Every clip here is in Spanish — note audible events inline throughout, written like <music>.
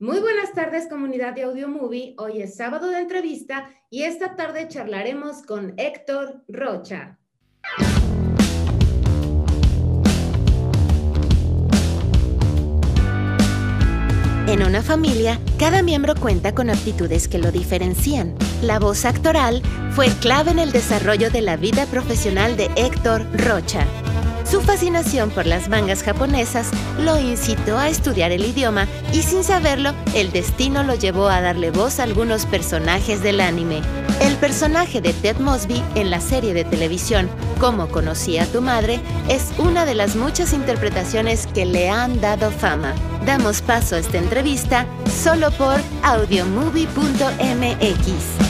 Muy buenas tardes, comunidad de Audio Movie. Hoy es sábado de entrevista y esta tarde charlaremos con Héctor Rocha. En una familia, cada miembro cuenta con aptitudes que lo diferencian. La voz actoral fue clave en el desarrollo de la vida profesional de Héctor Rocha. Su fascinación por las mangas japonesas lo incitó a estudiar el idioma y sin saberlo, el destino lo llevó a darle voz a algunos personajes del anime. El personaje de Ted Mosby en la serie de televisión Cómo conocí a tu madre es una de las muchas interpretaciones que le han dado fama. Damos paso a esta entrevista solo por audiomovie.mx.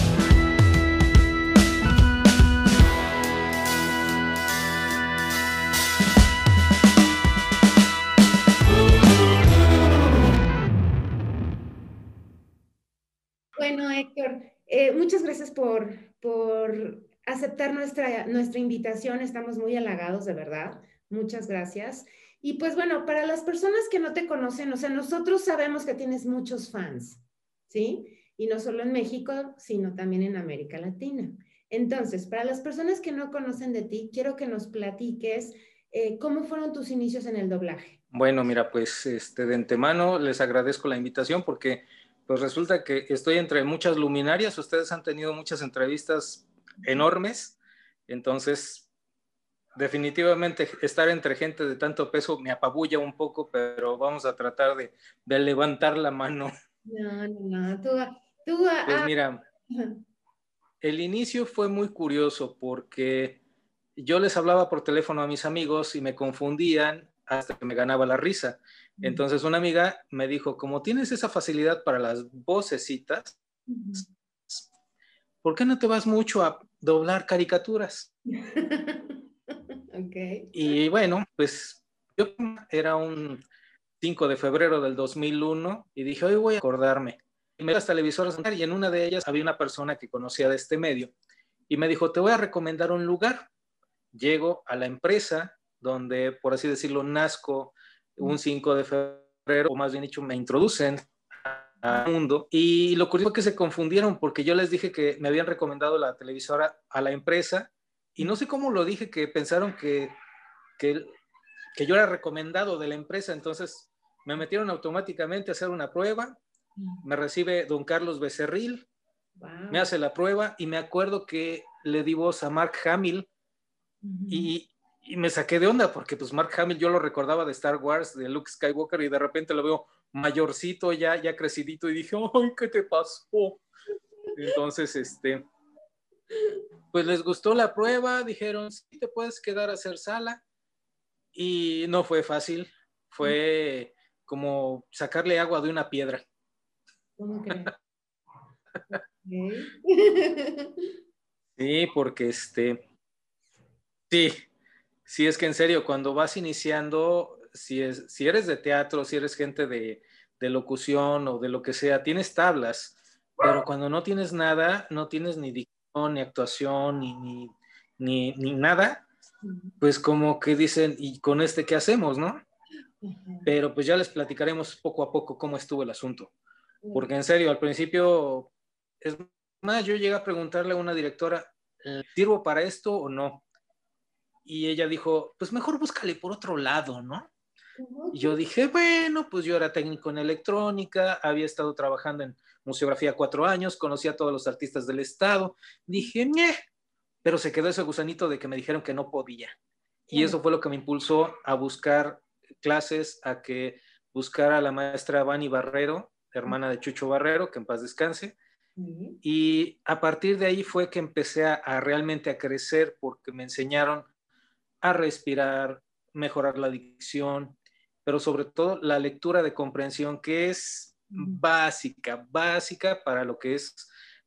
Eh, muchas gracias por, por aceptar nuestra, nuestra invitación. Estamos muy halagados, de verdad. Muchas gracias. Y pues bueno, para las personas que no te conocen, o sea, nosotros sabemos que tienes muchos fans, ¿sí? Y no solo en México, sino también en América Latina. Entonces, para las personas que no conocen de ti, quiero que nos platiques eh, cómo fueron tus inicios en el doblaje. Bueno, mira, pues este, de antemano les agradezco la invitación porque pues resulta que estoy entre muchas luminarias, ustedes han tenido muchas entrevistas enormes, entonces definitivamente estar entre gente de tanto peso me apabulla un poco, pero vamos a tratar de, levantar la mano. No, no, no, tú, tú Pues mira, el inicio fue muy curioso porque yo les hablaba por teléfono a mis amigos y me confundían hasta que me ganaba la risa. Entonces una amiga me dijo, como tienes esa facilidad para las vocecitas, ¿por qué no te vas mucho a doblar caricaturas? <laughs> okay. Y bueno, pues yo era un 5 de febrero del 2001 y dije, hoy voy a acordarme. Y me las televisoras y en una de ellas había una persona que conocía de este medio y me dijo, te voy a recomendar un lugar. Llego a la empresa donde, por así decirlo, nazco un 5 de febrero, o más bien dicho, me introducen al mundo. Y lo curioso es que se confundieron porque yo les dije que me habían recomendado la televisora a la empresa y no sé cómo lo dije, que pensaron que, que, que yo era recomendado de la empresa, entonces me metieron automáticamente a hacer una prueba, me recibe don Carlos Becerril, me hace la prueba y me acuerdo que le di voz a Mark Hamill y, y me saqué de onda porque pues Mark Hamill yo lo recordaba de Star Wars, de Luke Skywalker y de repente lo veo mayorcito ya, ya crecidito y dije, ay, ¿qué te pasó? Entonces, este, pues les gustó la prueba, dijeron, sí, te puedes quedar a hacer sala y no fue fácil, fue como sacarle agua de una piedra. ¿Cómo que? <laughs> <laughs> sí, porque este, sí, Sí, es que en serio, cuando vas iniciando, si, es, si eres de teatro, si eres gente de, locución o de lo que sea, tienes tablas, pero cuando no tienes nada, no tienes ni dicción, ni actuación, ni, ni, ni, nada, pues como que dicen, ¿y con este qué hacemos, no? Pero pues ya les platicaremos poco a poco cómo estuvo el asunto. Porque en serio, al principio, es más, yo llegué a preguntarle a una directora, ¿sirvo para esto o no? Y ella dijo, pues mejor búscale por otro lado, ¿no? Y yo dije, bueno, pues yo era técnico en electrónica, había estado trabajando en museografía cuatro años, conocía a todos los artistas del estado. Dije, Ñe", pero se quedó ese gusanito de que me dijeron que no podía. Y eso fue lo que me impulsó a buscar clases, a que buscara a la maestra Vani Barrero, hermana de Chucho Barrero, que en paz descanse. Y a partir de ahí fue que empecé a realmente a crecer porque me enseñaron a respirar, mejorar la dicción, pero sobre todo la lectura de comprensión que es básica, básica para lo que es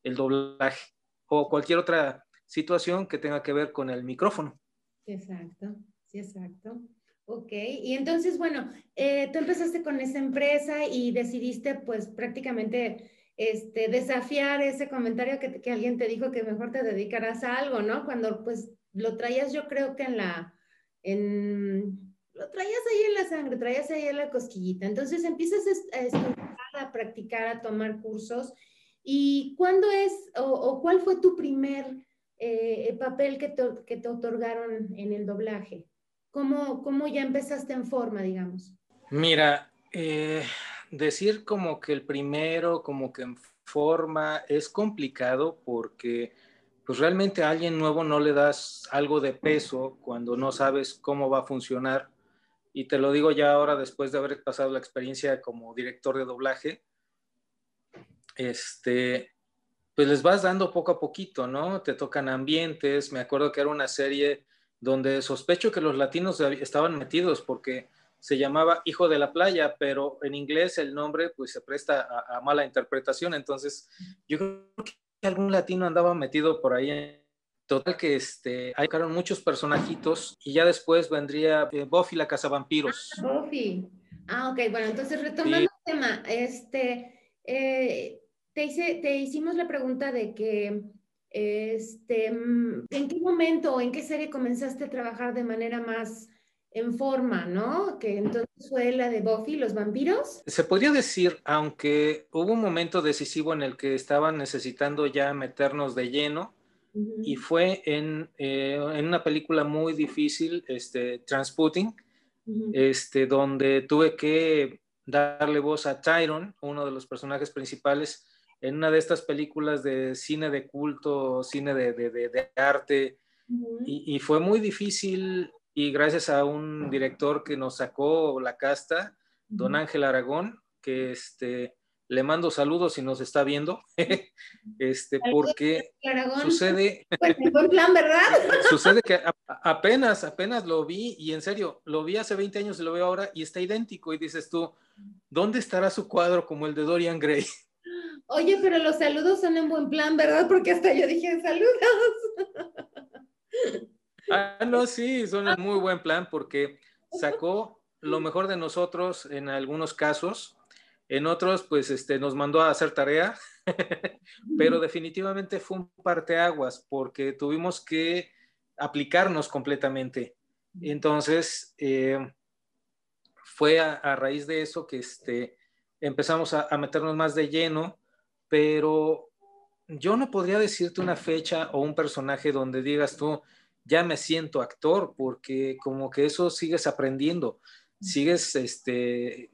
el doblaje o cualquier otra situación que tenga que ver con el micrófono. Exacto, sí, exacto. Ok, y entonces, bueno, eh, tú empezaste con esa empresa y decidiste pues prácticamente este, desafiar ese comentario que, que alguien te dijo que mejor te dedicarás a algo, ¿no? Cuando pues lo traías yo creo que en la, en, lo traías ahí en la sangre, traías ahí en la cosquillita. Entonces empiezas a estudiar, a practicar, a tomar cursos. ¿Y cuándo es o, cuál fue tu primer eh, papel que te, que te, otorgaron en el doblaje? ¿Cómo, ¿Cómo, ya empezaste en forma, digamos? Mira, eh, decir como que el primero, como que en forma, es complicado porque pues realmente a alguien nuevo no le das algo de peso cuando no sabes cómo va a funcionar. Y te lo digo ya ahora después de haber pasado la experiencia como director de doblaje, este, pues les vas dando poco a poquito, ¿no? Te tocan ambientes. Me acuerdo que era una serie donde sospecho que los latinos estaban metidos porque se llamaba Hijo de la Playa, pero en inglés el nombre pues se presta a, a mala interpretación. Entonces, yo creo que algún latino andaba metido por ahí. Total que este, hay muchos personajitos y ya después vendría eh, Buffy la Cazavampiros. Ah, Buffy. Ah, ok, bueno, entonces retomando el tema, este, eh, te, hice, te hicimos la pregunta de que, este, ¿en qué momento o en qué serie comenzaste a trabajar de manera más en forma, ¿no? Que entonces fue la de Buffy, los vampiros. Se podría decir, aunque hubo un momento decisivo en el que estaban necesitando ya meternos de lleno, y fue en, eh, en, una película muy difícil, este, Transputing, este, donde tuve que darle voz a Tyron, uno de los personajes principales, en una de estas películas de cine de culto, cine de, de, de, arte, y, y, fue muy difícil y gracias a un director que nos sacó la casta, don Ángel Aragón, que este, le mando saludos si nos está viendo, <laughs> este, porque sucede... <laughs> Pues buen plan, ¿verdad? <laughs> sucede que apenas, apenas lo vi y en serio, lo vi hace 20 años y lo veo ahora y está idéntico y dices tú, ¿dónde estará su cuadro como el de Dorian Gray? Oye, pero los saludos son en buen plan, ¿verdad? Porque hasta yo dije saludos. Ah, no, sí, son un muy buen plan porque sacó lo mejor de nosotros en algunos casos, en otros pues este, nos mandó a hacer tarea, <laughs> pero definitivamente fue un parteaguas porque tuvimos que aplicarnos completamente. Entonces, eh, fue a, raíz de eso que este, empezamos a, a meternos más de lleno, pero yo no podría decirte una fecha o un personaje donde digas tú, ya me siento actor, porque como que eso sigues aprendiendo, sigues este,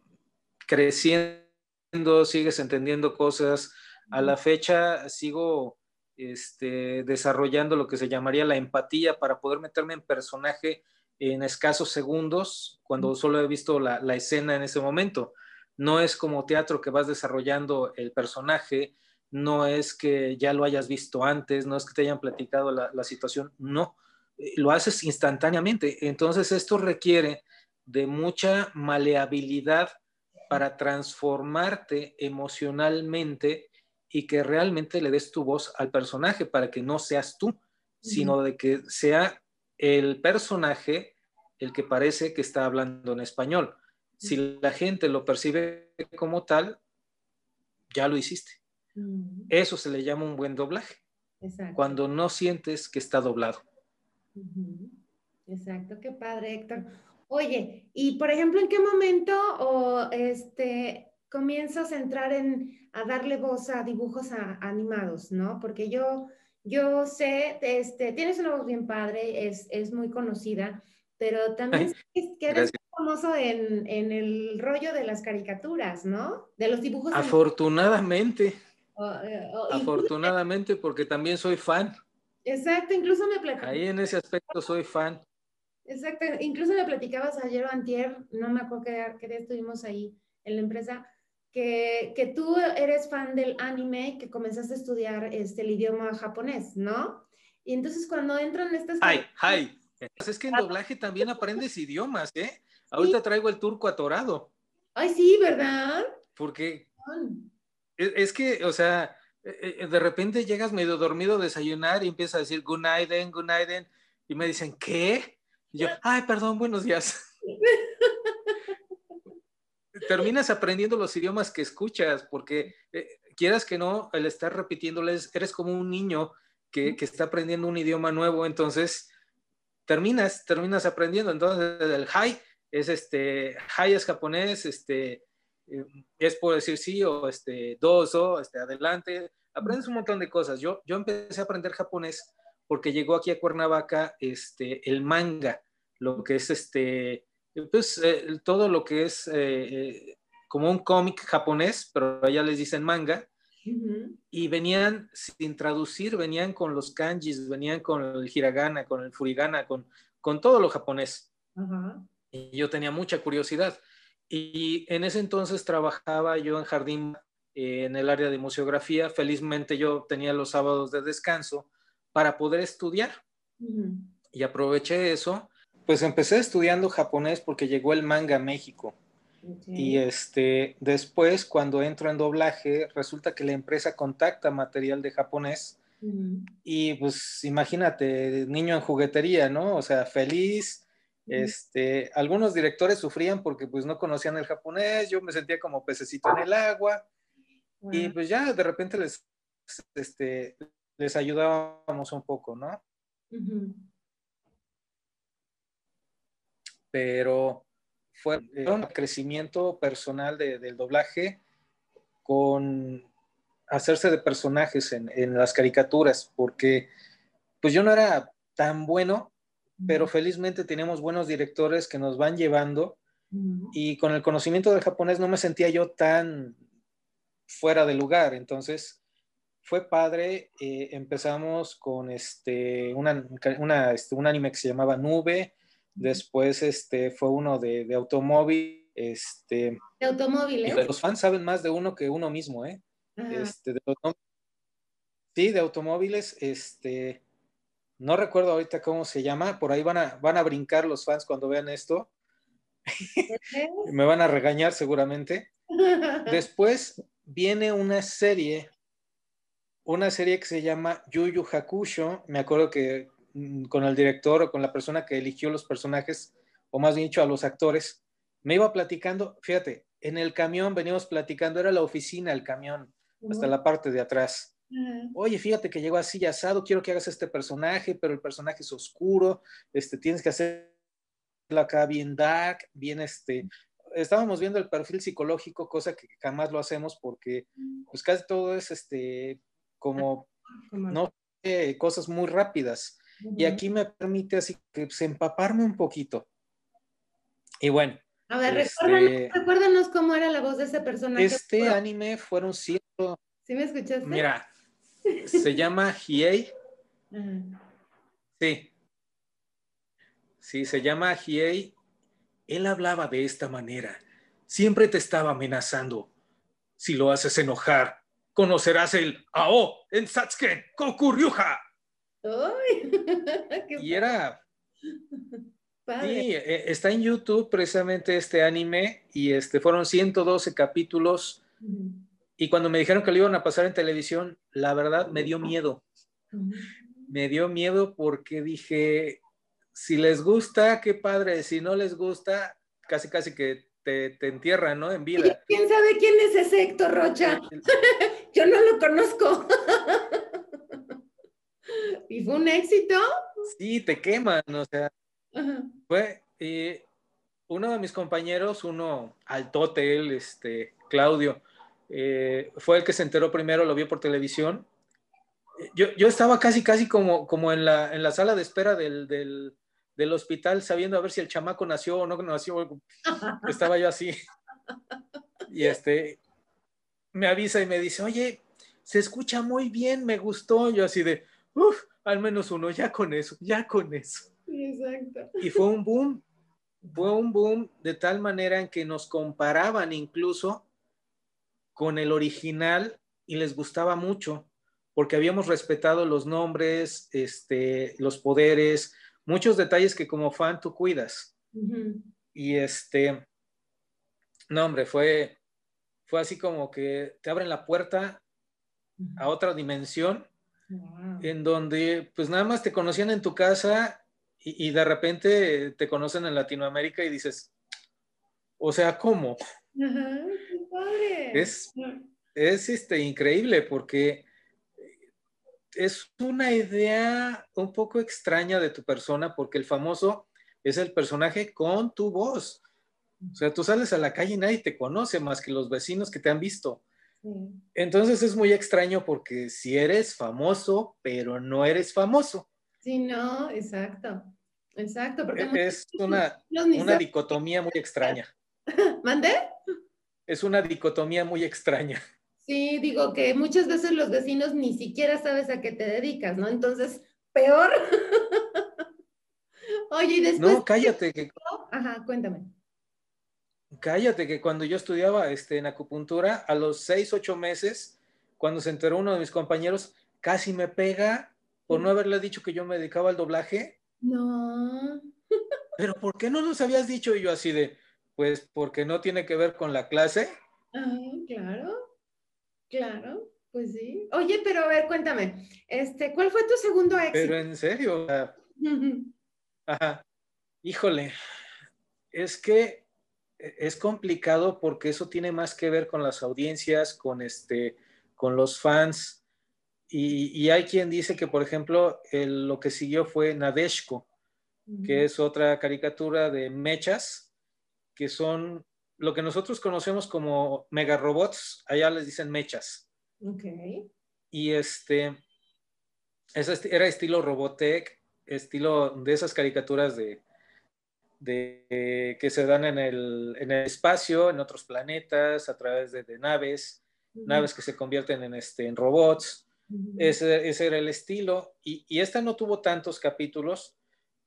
creciendo, sigues entendiendo cosas. A la fecha sigo este, desarrollando lo que se llamaría la empatía para poder meterme en personaje en escasos segundos, cuando solo he visto la, escena en ese momento. No es como teatro que vas desarrollando el personaje, no es que ya lo hayas visto antes, no es que te hayan platicado la, la situación, no lo haces instantáneamente. Entonces esto requiere de mucha maleabilidad para transformarte emocionalmente y que realmente le des tu voz al personaje para que no seas tú, sino de que sea el personaje el que parece que está hablando en español. Si la gente lo percibe como tal, ya lo hiciste. Eso se le llama un buen doblaje. Cuando no sientes que está doblado. Exacto, qué padre, Héctor. Oye, y por ejemplo, ¿en qué momento o este comienzas a entrar en a darle voz a dibujos animados, ¿no? Porque yo yo sé, este, tienes una voz bien padre, es, es muy conocida, pero también sé que eres famoso en, en, el rollo de las caricaturas, ¿no? De los dibujos. Afortunadamente. Afortunadamente, porque también soy fan. Exacto, incluso me platicabas. Ahí en ese aspecto soy fan. Exacto, incluso me platicabas ayer o antier, no me acuerdo qué, día estuvimos ahí en la empresa, que, que, tú eres fan del anime, que comenzaste a estudiar este, el idioma japonés, ¿no? Y entonces cuando entran estas... ¡Ay, ay! Pues es que en doblaje también aprendes idiomas, ¿eh? <laughs> Ahorita traigo el turco atorado. Ay, sí, ¿verdad? Porque es que, o sea, de repente llegas medio dormido a desayunar y empiezas a decir good night, good night, y me dicen, ¿qué? Y yo, <laughs> ay, perdón, buenos días. <laughs> Terminas aprendiendo los idiomas que escuchas, porque eh, quieras que no, el estar repitiéndoles, eres como un niño que, que, está aprendiendo un idioma nuevo, entonces terminas, terminas aprendiendo. Entonces, el hi es este, hi es japonés, este, eh, es por decir sí o este, doso, este, adelante. Aprendes un montón de cosas. Yo, yo empecé a aprender japonés porque llegó aquí a Cuernavaca este, el manga, lo que es este, pues eh, todo lo que es eh, como un cómic japonés, pero allá les dicen manga. Y venían sin traducir, venían con los kanjis, venían con el hiragana, con el furigana, con, con todo lo japonés. Y yo tenía mucha curiosidad. Y en ese entonces trabajaba yo en jardín eh, en el área de museografía. Felizmente yo tenía los sábados de descanso para poder estudiar. Y aproveché eso. Pues empecé estudiando japonés porque llegó el manga a México. Y este, después, cuando entro en doblaje, resulta que la empresa contacta material de japonés. Y pues imagínate, niño en juguetería, ¿no? O sea, feliz, este, algunos directores sufrían porque pues no conocían el japonés, yo me sentía como pececito en el agua y pues ya de repente les, este, les ayudábamos un poco, ¿no? Pero fue un crecimiento personal del doblaje con hacerse de personajes en, en las caricaturas, porque pues yo no era tan bueno pero felizmente tenemos buenos directores que nos van llevando y con el conocimiento del japonés no me sentía yo tan fuera de lugar, entonces fue padre, eh, empezamos con este, una, este, un anime que se llamaba Nube, después este, fue uno de, de automóvil, este... De automóviles. Los fans saben más de uno que uno mismo, ¿eh? Este, sí, de automóviles, este, no recuerdo ahorita cómo se llama, por ahí van a, van a brincar los fans cuando vean esto. <laughs> Me van a regañar seguramente. <laughs> Después viene una serie, una serie que se llama Yuyu Hakusho. Me acuerdo que mm, con el director o con la persona que eligió los personajes, o más bien dicho a los actores, me iba platicando, fíjate, en el camión veníamos platicando, era la oficina, el camión, hasta la parte de atrás. Oye, fíjate que llegó así asado, quiero que hagas este personaje, pero el personaje es oscuro, este, tienes que hacerlo acá bien dark, bien este. Estábamos viendo el perfil psicológico, cosa que jamás lo hacemos porque pues casi todo es este como no cosas muy rápidas. Y aquí me permite así que pues, empaparme un poquito. Y bueno. A ver, este recuérdanos, cómo era la voz de ese personaje. Este anime fueron ciento. ¿Sí me escuchaste? Mira, se llama Hiei. Sí. Sí, se llama Hiei. Él hablaba de esta manera. Siempre te estaba amenazando. Si lo haces enojar, conocerás el Ao en Satsuken Kokuryuha. <laughs> y era. Sí, e, está en YouTube precisamente este anime y este fueron 112 capítulos. Y cuando me dijeron que lo iban a pasar en televisión, la verdad me dio miedo. Me dio miedo porque dije, si les gusta, qué padre, si no les gusta, casi casi que te, te entierran, ¿no? En vida. ¿Quién sabe quién es ese Héctor Rocha? <laughs> Yo no lo conozco. <laughs> ¿Y fue un éxito? Sí, te queman, o sea. Fue eh, uno de mis compañeros, uno altote, él, este, Claudio, eh, fue el que se enteró primero, lo vio por televisión. Yo, yo estaba casi, casi como, como en, la, en la sala de espera del, del, del, hospital, sabiendo a ver si el chamaco nació o no nació. <laughs> Estaba yo así. Y este, me avisa y me dice, oye, se escucha muy bien, me gustó. Yo así de, uff, al menos uno, ya con eso, ya con eso. Exacto. Y fue un boom, fue un boom de tal manera en que nos comparaban incluso con el original y les gustaba mucho porque habíamos respetado los nombres, este, los poderes, muchos detalles que como fan tú cuidas. Y este, no hombre, fue, fue así como que te abren la puerta a otra dimensión en donde pues nada más te conocían en tu casa y, y, de repente te conocen en Latinoamérica y dices, o sea, ¿cómo? Es, es este, increíble porque es una idea un poco extraña de tu persona porque el famoso es el personaje con tu voz. O sea, tú sales a la calle y nadie te conoce más que los vecinos que te han visto. Entonces es muy extraño porque si eres famoso, pero no eres famoso. Sí, no, exacto. Exacto. Porque es una, una dicotomía muy extraña. <laughs> ¿Mandé? Es una dicotomía muy extraña. Sí, digo que muchas veces los vecinos ni siquiera sabes a qué te dedicas, ¿no? Entonces, peor. <laughs> Oye, y después. No, cállate. Que... Ajá, cuéntame. Cállate, que cuando yo estudiaba este, en acupuntura, a los seis, ocho meses, cuando se enteró uno de mis compañeros, casi me pega por no haberle dicho que yo me dedicaba al doblaje. No. <laughs> Pero ¿por qué no nos habías dicho? Y yo así de, pues porque no tiene que ver con la clase. Ah, claro, claro, pues sí. Oye, pero a ver, cuéntame, este, ¿cuál fue tu segundo éxito? Pero en serio, Ajá. Híjole, es que es complicado porque eso tiene más que ver con las audiencias, con este, con los fans. Y, hay quien dice que, por ejemplo, lo que siguió fue Nadeshko, que es otra caricatura de mechas, que son lo que nosotros conocemos como mega robots, allá les dicen mechas. Ok. Y este, era estilo Robotech, estilo de esas caricaturas de, de, que se dan en el, en el, espacio, en otros planetas, a través de, naves, naves que se convierten en, este, en robots. ese, ese, era el estilo. Y, y, esta no tuvo tantos capítulos,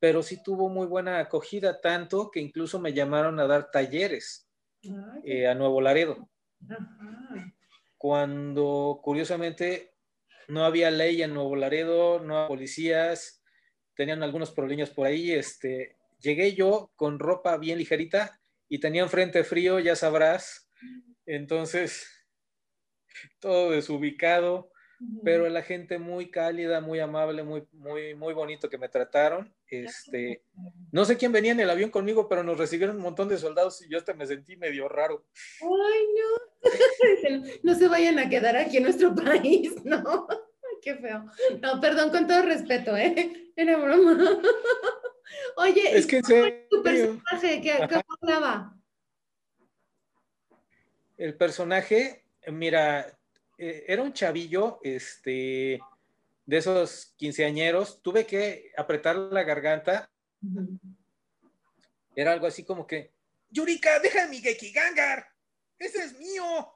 pero sí tuvo muy buena acogida, tanto que incluso me llamaron a dar talleres eh, a Nuevo Laredo. Cuando curiosamente no había ley en Nuevo Laredo, no había policías, tenían algunos problemas por ahí, este, llegué yo con ropa bien ligerita y tenía frente frío, ya sabrás. Entonces, <laughs> todo desubicado, pero la gente muy cálida, muy amable, muy, muy, muy bonito que me trataron. Este, no sé quién venía en el avión conmigo, pero nos recibieron un montón de soldados y yo hasta me sentí medio raro. Ay, no. <laughs> no se vayan a quedar aquí en nuestro <laughs> país, ¿no? Qué feo. No, perdón, con todo respeto, ¿eh? Era broma. <laughs> Oye, es que tu personaje? ¿Qué, hablaba? El personaje, mira, eh, era un chavillo, este, de esos quinceañeros. Tuve que apretar la garganta. Era algo así como que, Yurika, deja mi Gekigangar. Ese es mío.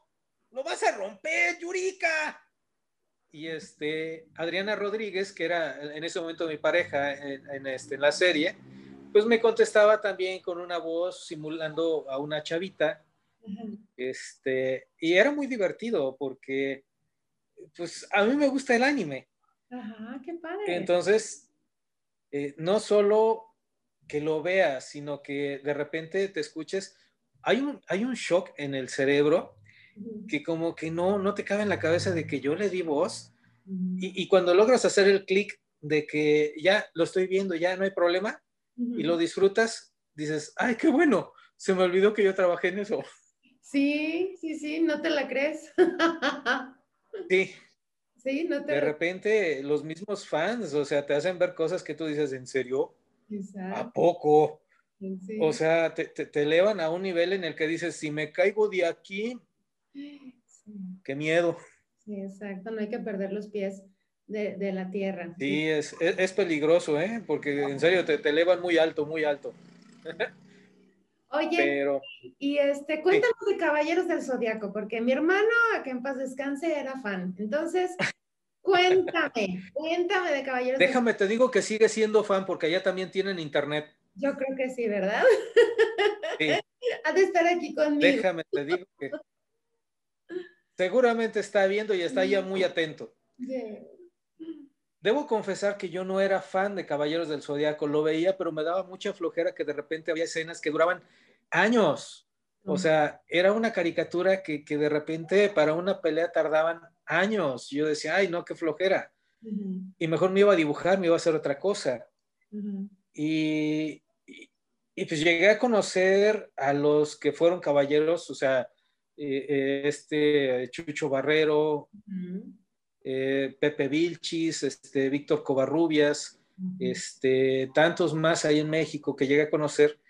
Lo vas a romper, Yurika y este, Adriana Rodríguez, que era en ese momento mi pareja en, este, en la serie, pues me contestaba también con una voz simulando a una chavita. Este, y era muy divertido porque, pues, a mí me gusta el anime. Ajá, qué padre. Entonces, eh, no solo que lo veas, sino que de repente te escuches, hay un, hay un shock en el cerebro que como que no, no te cabe en la cabeza de que yo le di voz y, cuando logras hacer el clic de que ya lo estoy viendo, ya no hay problema y lo disfrutas, dices, ay, qué bueno, se me olvidó que yo trabajé en eso. Sí, sí, sí, no te la crees. <laughs> sí. Sí, no te De repente los mismos fans, o sea, te hacen ver cosas que tú dices, ¿en serio? ¿A poco? O sea, te, te, elevan a un nivel en el que dices, si me caigo de aquí, Qué miedo. Sí, exacto, no hay que perder los pies de, la tierra. Sí, es, es, peligroso, ¿eh? Porque en serio te, te elevan muy alto, muy alto. <laughs> Oye, y este, cuéntanos de Caballeros del Zodiaco, porque mi hermano, a que en paz descanse, era fan. Entonces, <laughs> cuéntame, cuéntame de Caballeros Déjame, te digo que sigue siendo fan, porque allá también tienen internet. Yo creo que sí, ¿verdad? Sí. <laughs> ha de estar aquí conmigo. Déjame, te digo que seguramente está viendo y está ya muy atento. Debo confesar que yo no era fan de Caballeros del Zodiaco, lo veía, pero me daba mucha flojera que de repente había escenas que duraban años. O sea, era una caricatura que, de repente para una pelea tardaban años. Yo decía, ay, no, qué flojera. Y mejor me iba a dibujar, me iba a hacer otra cosa. y, y, pues llegué a conocer a los que fueron caballeros, o sea, eh, eh, este Chucho Barrero, eh, Pepe Vilchis, este, Víctor Covarrubias, este, tantos más ahí en México que llegué a conocer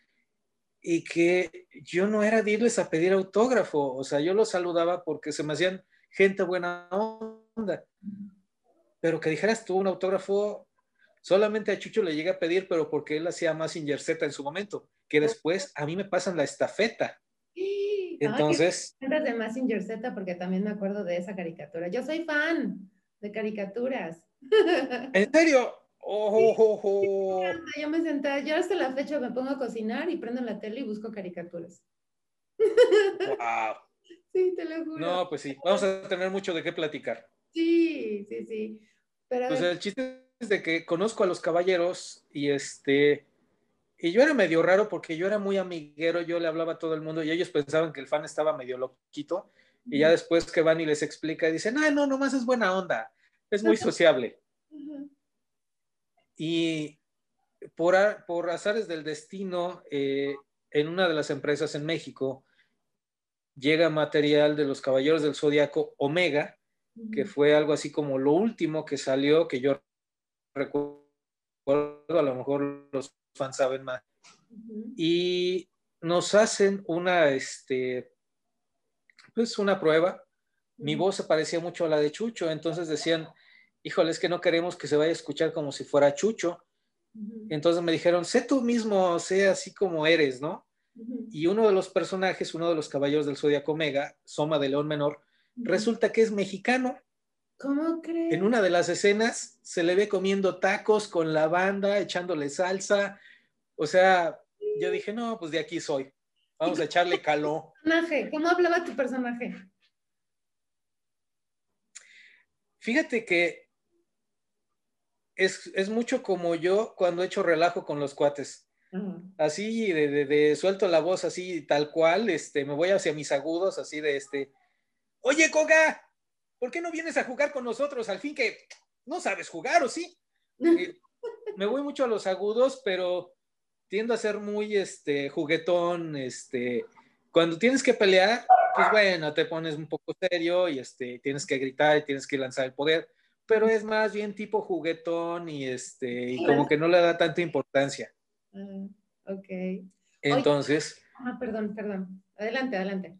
y que yo no era de irles a pedir autógrafo, o sea, yo los saludaba porque se me hacían gente buena onda, pero que dijeras tú un autógrafo, solamente a Chucho le llegué a pedir, pero porque él hacía más Z en su momento, que después a mí me pasan la estafeta. Entonces. Ay, de Massinger Z porque también me acuerdo de esa caricatura. Yo soy fan de caricaturas. <laughs> ¿En serio? Oh, yo me senté, yo hasta la fecha me pongo a cocinar y prendo la tele y busco caricaturas. Wow. <laughs> Sí, te lo juro. No, pues sí, vamos a tener mucho de qué platicar. Sí, sí, sí. Pero pues el chiste es de que conozco a los caballeros y este, y yo era medio raro porque yo era muy amiguero, yo le hablaba a todo el mundo y ellos pensaban que el fan estaba medio loquito y ya después que van y les explica y dicen, ah, no, nomás es buena onda, es muy <laughs> sociable. Y por, por azares del destino, eh, en una de las empresas en México, llega material de los Caballeros del Zodiaco Omega, que fue algo así como lo último que salió, que yo recuerdo, a lo mejor los fans saben más. Y nos hacen una, este, pues una prueba. Mi voz se parecía mucho a la de Chucho, entonces decían, híjole, es que no queremos que se vaya a escuchar como si fuera Chucho. Entonces me dijeron, sé tú mismo, sé así como eres, ¿no? Y uno de los personajes, uno de los caballeros del Zodiaco Omega, Soma de León Menor, resulta que es mexicano. ¿Cómo crees? En una de las escenas se le ve comiendo tacos con la banda, echándole salsa. O sea, yo dije, no, pues de aquí soy. Vamos a echarle calor. <laughs> ¿Cómo hablaba tu personaje? Fíjate que es, mucho como yo cuando echo relajo con los cuates. Así, de, suelto la voz así, tal cual, este, me voy hacia mis agudos, así de este, oye, Koga, ¿por qué no vienes a jugar con nosotros? Al fin que no sabes jugar, ¿o sí? <laughs> me voy mucho a los agudos, pero tiendo a ser muy, este, juguetón, este, cuando tienes que pelear, pues bueno, te pones un poco serio y este, tienes que gritar y tienes que lanzar el poder pero es más bien tipo juguetón y este, y como que no le da tanta importancia. Ah, ok. Entonces. ah, perdón, perdón. Adelante, adelante.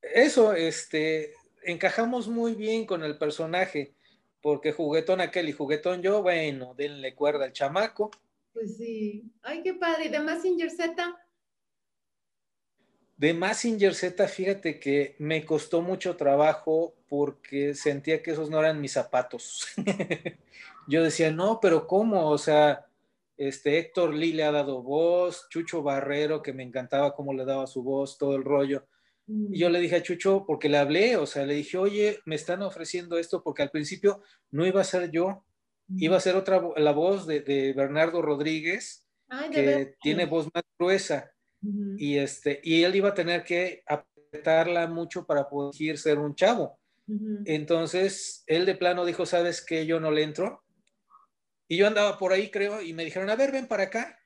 Eso, este, encajamos muy bien con el personaje, porque juguetón aquel y juguetón yo, bueno, denle cuerda al chamaco. Pues sí. Ay, qué padre. ¿Y de Massinger Z? De Massinger Z, fíjate que me costó mucho trabajo porque sentía que esos no eran mis zapatos. <laughs> Yo decía, no, pero ¿cómo? O sea, este Héctor Lee le ha dado voz, Chucho Barrero, que me encantaba cómo le daba su voz, todo el rollo. Y yo le dije a Chucho, porque le hablé, o sea, le dije, oye, me están ofreciendo esto porque al principio no iba a ser yo, iba a ser otra, la voz de, Bernardo Rodríguez, que tiene voz más gruesa y, este, y él iba a tener que apretarla mucho para poder ser un chavo. Entonces, él de plano dijo, ¿sabes qué? Yo no le entro. Y yo andaba por ahí, creo, y me dijeron, a ver, ven para acá.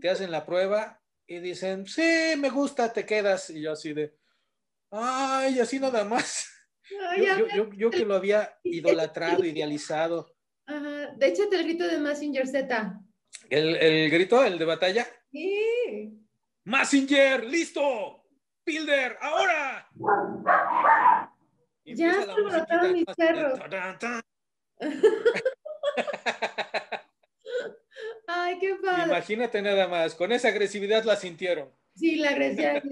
Te hacen la prueba y dicen, sí, me gusta, te quedas. Y yo así de, ay, así nada más. yo, que lo había <laughs> idolatrado, idealizado. Ajá. De hecho, el grito de Massinger Z. ¿El, ¿El grito, el de batalla? Sí. Massinger, listo. Builder, ahora. ya se brotaron mis perros. <laughs> Ay, qué padre. Imagínate nada más, con esa agresividad la sintieron. Sí, la agresividad,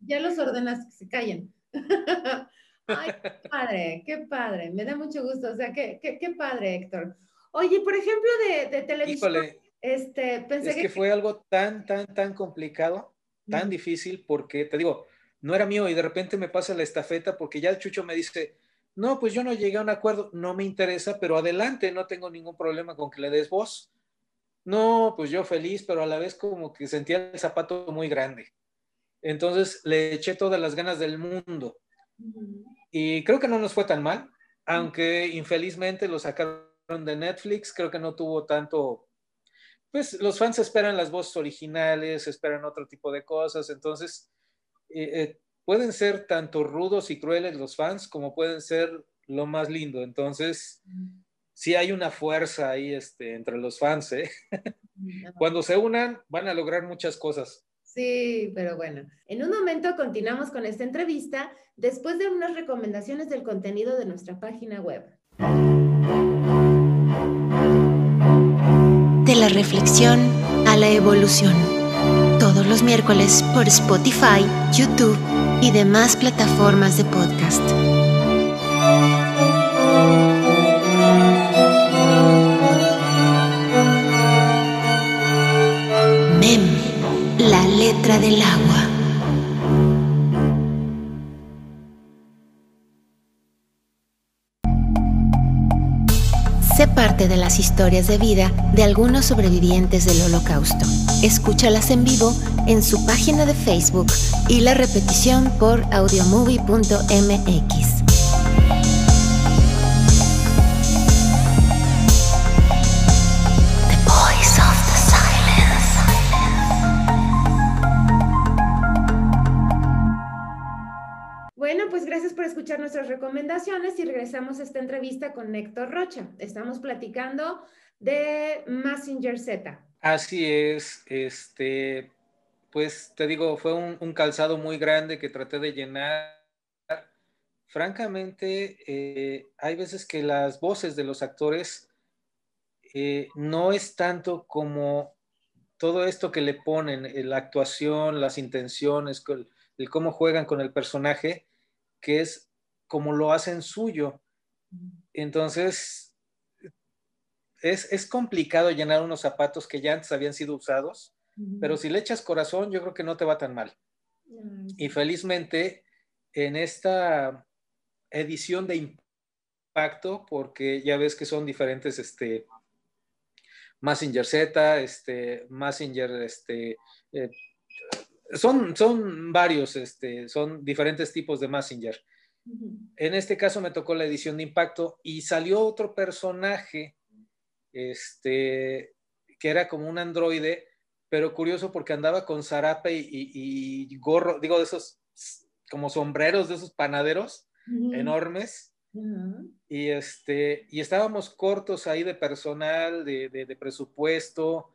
ya los ordenaste que se callen. <laughs> Ay, qué padre, qué padre, me da mucho gusto, o sea, qué, qué, qué padre, Héctor. Oye, por ejemplo, de, de televisión, este, pensé es que, fue algo tan, tan, tan complicado tan difícil porque, te digo, no era mío y de repente me pasa la estafeta porque ya el Chucho me dice, no, pues yo no llegué a un acuerdo, no me interesa, pero adelante, no tengo ningún problema con que le des voz. No, pues yo feliz, pero a la vez como que sentía el zapato muy grande. Entonces le eché todas las ganas del mundo. Y creo que no nos fue tan mal, aunque infelizmente lo sacaron de Netflix, creo que no tuvo tanto pues los fans esperan las voces originales, esperan otro tipo de cosas, entonces eh, eh, pueden ser tanto rudos y crueles los fans como pueden ser lo más lindo, entonces sí hay una fuerza ahí este, entre los fans. ¿eh? <laughs> Cuando se unan, van a lograr muchas cosas. Sí, pero bueno, en un momento continuamos con esta entrevista después de unas recomendaciones del contenido de nuestra página web. La reflexión a la evolución. Todos los miércoles por Spotify, YouTube y demás plataformas de podcast. letra del agua. Parte de las historias de vida de algunos sobrevivientes del holocausto. Escúchalas en vivo en su página de Facebook y la repetición por audiomovie.mx. recomendaciones y regresamos a esta entrevista con Héctor Rocha. Estamos platicando de Messenger Z. Así es, este, pues te digo, fue un, calzado muy grande que traté de llenar. Francamente, eh, hay veces que las voces de los actores eh, no es tanto como todo esto que le ponen, eh, la actuación, las intenciones, el cómo juegan con el personaje, que es como lo hacen suyo. Entonces, es, complicado llenar unos zapatos que ya antes habían sido usados, pero si le echas corazón, yo creo que no te va tan mal. Y felizmente, en esta edición de impacto, porque ya ves que son diferentes, este, Messenger Z, este, Messenger, este, eh, son, son varios, este, son diferentes tipos de Messenger. En este caso me tocó la edición de impacto y salió otro personaje, este, que era como un androide, pero curioso porque andaba con zarape y, gorro, digo, de esos como sombreros de esos panaderos enormes. Y este, y estábamos cortos ahí de personal, de, presupuesto.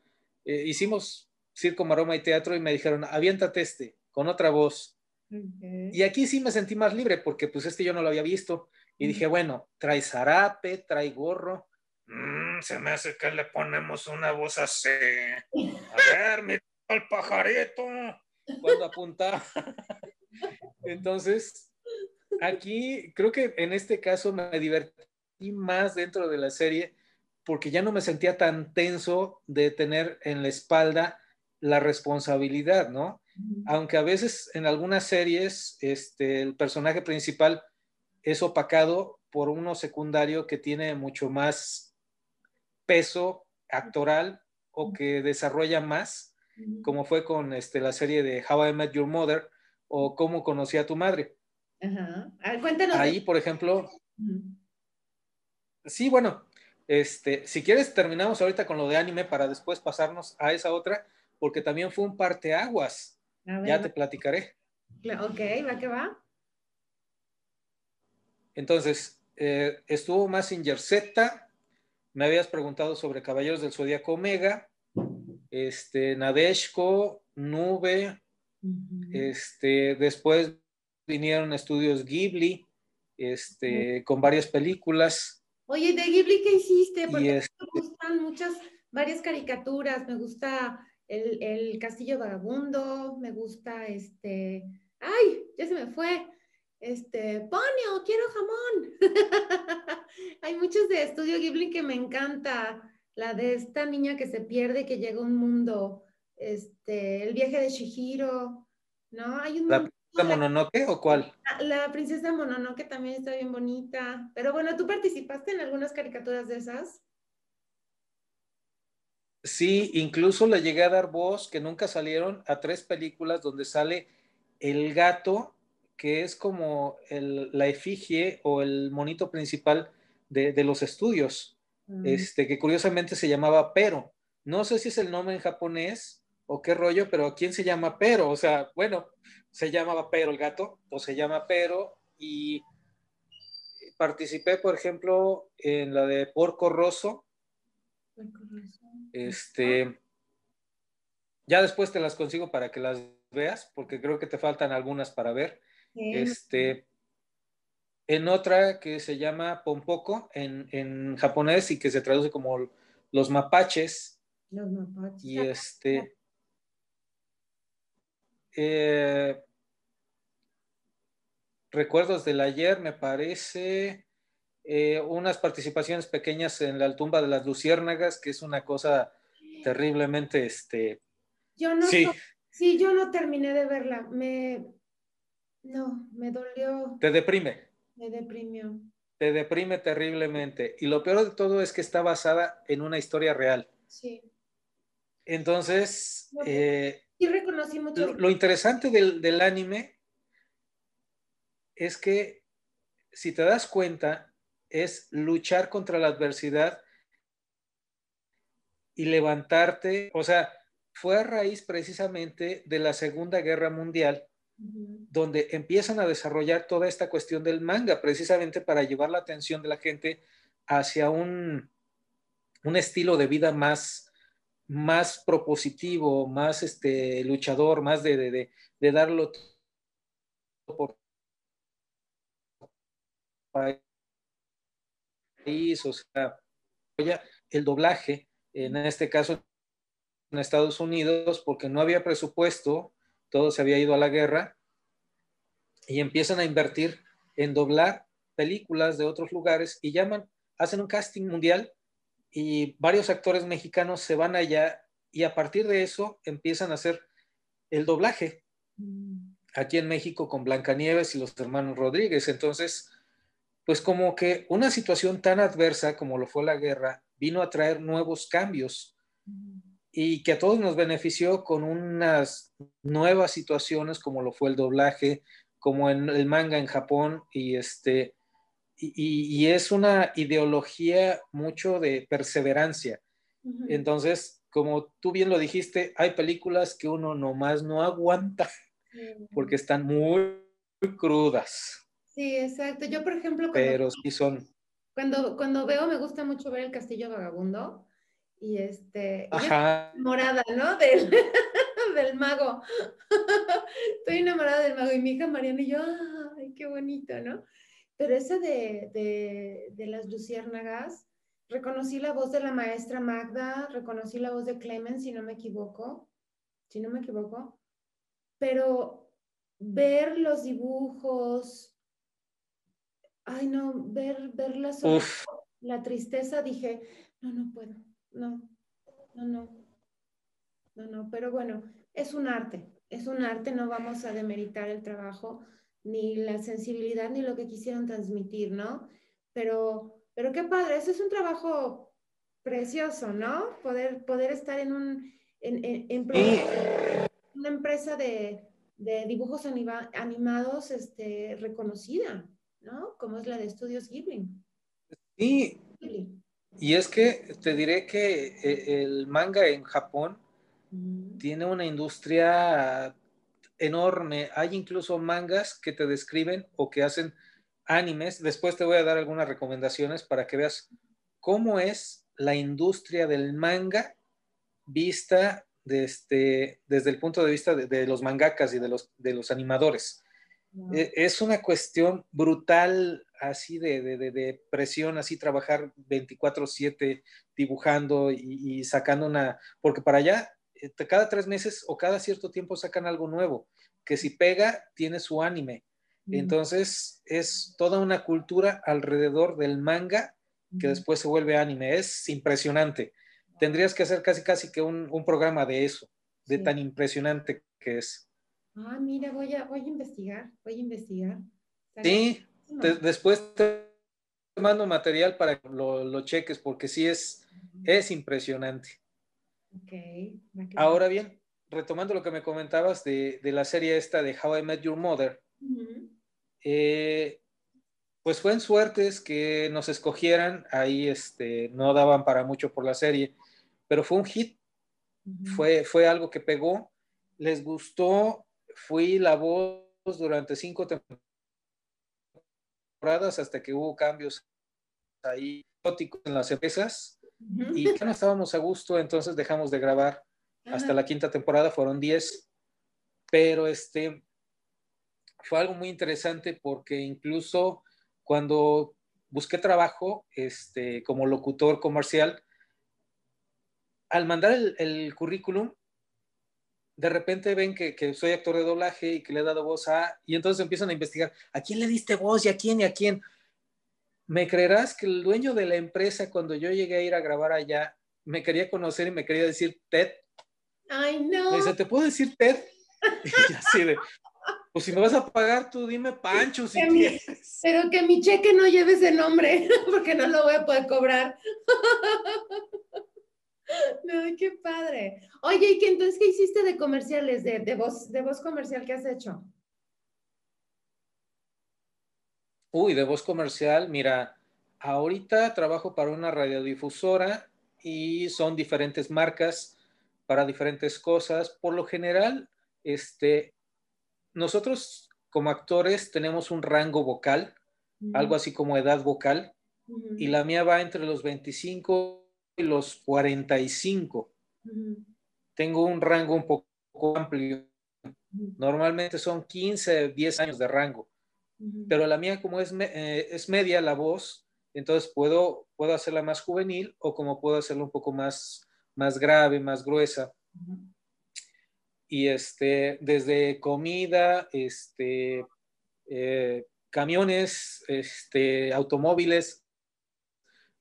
Eh, hicimos circo, maroma y teatro y me dijeron, aviéntate este, con otra voz. Y aquí sí me sentí más libre porque pues este yo no lo había visto. Y dije, bueno, trae zarape, trae gorro. Mm, se me hace que le ponemos una voz así. A ver, mira el pajarito. Cuando apuntaba. <laughs> Entonces, aquí creo que en este caso me divertí más dentro de la serie porque ya no me sentía tan tenso de tener en la espalda la responsabilidad, ¿no? Aunque a veces en algunas series este, el personaje principal es opacado por uno secundario que tiene mucho más peso actoral o que desarrolla más, como fue con este, la serie de How I Met Your Mother o Cómo conocí a tu madre. Ajá. cuéntanos. Ahí, por ejemplo, sí, bueno, este, si quieres terminamos ahorita con lo de anime para después pasarnos a esa otra, porque también fue un parteaguas ya te platicaré. Ok, va que va. Entonces, eh, estuvo Massinger Z, me habías preguntado sobre Caballeros del Zodíaco Omega, este, Nadeshko, Nube, este, después vinieron estudios Ghibli, este, con varias películas. Oye, de Ghibli, ¿qué hiciste? Porque me gustan muchas, varias caricaturas, me gusta el, Castillo Vagabundo, me gusta este, ay, ya se me fue, este, Ponio, quiero jamón. <laughs> Hay muchos de Estudio Ghibli que me encanta, la de esta niña que se pierde, que llega a un mundo, este, el viaje de Shihiro, ¿no? Hay un ¿La princesa Mononoke o cuál? La, la princesa Mononoke también está bien bonita, pero bueno, ¿tú participaste en algunas caricaturas de esas? Sí, incluso le llegué a dar voz, que nunca salieron, a tres películas donde sale el gato, que es como la efigie o el monito principal de, los estudios, mm. este, que curiosamente se llamaba Pero. No sé si es el nombre en japonés o qué rollo, pero ¿quién se llama Pero? O sea, bueno, se llamaba Pero el gato, o se llama Pero, y participé, por ejemplo, en la de Porco Rosso. Este, ya después te las consigo para que las veas, porque creo que te faltan algunas para ver. Este, en otra que se llama Pompoco en, en, japonés y que se traduce como los mapaches. Los mapaches. Y este. Eh, recuerdos del ayer, me parece. Eh, unas participaciones pequeñas en la tumba de las luciérnagas, que es una cosa terriblemente, este... Yo no, sí. sí, yo no terminé de verla, me, no, me dolió. Te deprime. Me deprimió. Te deprime terriblemente. Y lo peor de todo es que está basada en una historia real. Sí. Entonces, eh, sí reconocí mucho. Lo, lo interesante del, del anime es que, si te das cuenta, es luchar contra la adversidad y levantarte, o sea, fue a raíz precisamente de la Segunda Guerra Mundial, donde empiezan a desarrollar toda esta cuestión del manga, precisamente para llevar la atención de la gente hacia un, un estilo de vida más, más propositivo, más este, luchador, más de, de, de darlo por país, o sea, el doblaje, en este caso en Estados Unidos, porque no había presupuesto, todo se había ido a la guerra, y empiezan a invertir en doblar películas de otros lugares y llaman, hacen un casting mundial y varios actores mexicanos se van allá y a partir de eso empiezan a hacer el doblaje mm. aquí en México con Blancanieves y los hermanos Rodríguez. Entonces, pues como que una situación tan adversa como lo fue la guerra vino a traer nuevos cambios y que a todos nos benefició con unas nuevas situaciones como lo fue el doblaje, como en el manga en Japón y este y, es una ideología mucho de perseverancia. Entonces, como tú bien lo dijiste, hay películas que uno nomás no aguanta porque están muy crudas. Sí, exacto. Yo, por ejemplo, cuando, pero sí son. Cuando, cuando veo, me gusta mucho ver el Castillo Vagabundo y este. Ajá. Morada, ¿no? Del, <laughs> del mago. <laughs> Estoy enamorada del mago y mi hija Mariana y yo, ¡ay, qué bonito, ¿no? Pero ese de, de, de las luciérnagas, reconocí la voz de la maestra Magda, reconocí la voz de Clemen, si no me equivoco, si no me equivoco, pero ver los dibujos, ay no, ver, ver la, la tristeza, dije, no, no puedo, no, no, no, no, no, pero bueno, es un arte, es un arte, no vamos a demeritar el trabajo, ni la sensibilidad, ni lo que quisieron transmitir, ¿no? Pero, pero qué padre, ese es un trabajo precioso, ¿no? Poder, poder estar en un, en, en, una empresa de, de dibujos animados este, reconocida. ¿No? Como es la de Estudios Ghibli. Sí. Y es que te diré que eh, el manga en Japón tiene una industria enorme. Hay incluso mangas que te describen o que hacen animes. Después te voy a dar algunas recomendaciones para que veas cómo es la industria del manga vista este, desde el punto de vista de, los mangakas y de los, de los animadores. E, es una cuestión brutal así de, presión, así trabajar 24/7 dibujando y, sacando una, porque para allá eh, cada tres meses o cada cierto tiempo sacan algo nuevo, que si pega tiene su anime. Entonces es toda una cultura alrededor del manga que después se vuelve anime. Es impresionante. Tendrías que hacer casi casi que un, programa de eso, de tan impresionante que es. Ah, mira, voy a, voy a investigar, voy a investigar. Sí, después te mando material para que lo, cheques porque sí es, es impresionante. Okay. Ahora bien, retomando lo que me comentabas de, la serie esta de How I Met Your Mother, eh, pues fue en suertes que nos escogieran, ahí este, no daban para mucho por la serie, pero fue un hit, fue, fue algo que pegó, les gustó fui la voz durante cinco temporadas hasta que hubo cambios ahí en las empresas y ya no estábamos a gusto, entonces dejamos de grabar. Hasta la quinta temporada fueron 10, pero este fue algo muy interesante porque incluso cuando busqué trabajo este, como locutor comercial, al mandar el, currículum, de repente ven que, que, soy actor de doblaje y que le he dado voz a, y entonces empiezan a investigar, ¿a quién le diste voz y a quién y a quién? ¿Me creerás que el dueño de la empresa, cuando yo llegué a ir a grabar allá, me quería conocer y me quería decir Ted? Ay, no. Me dice, ¿te puedo decir Ted? <laughs> Y así de, pues si me vas a pagar, tú dime Pancho si quieres. pero que mi cheque no lleve ese nombre, <laughs> porque no lo voy a poder cobrar. <laughs> <laughs> No, qué padre. Oye, ¿y qué entonces qué hiciste de comerciales, de, de voz, de voz comercial que has hecho? Uy, de voz comercial, mira, ahorita trabajo para una radiodifusora y son diferentes marcas para diferentes cosas. Por lo general, este, nosotros como actores tenemos un rango vocal, algo así como edad vocal, y la mía va entre los 25 y los 45. Tengo un rango un poco amplio. Normalmente son 15, 10 años de rango pero la mía como es, eh, es media la voz, entonces puedo, puedo hacerla más juvenil o como puedo hacerla un poco más, más grave, más gruesa. Y este, desde comida, este, eh, camiones, este, automóviles,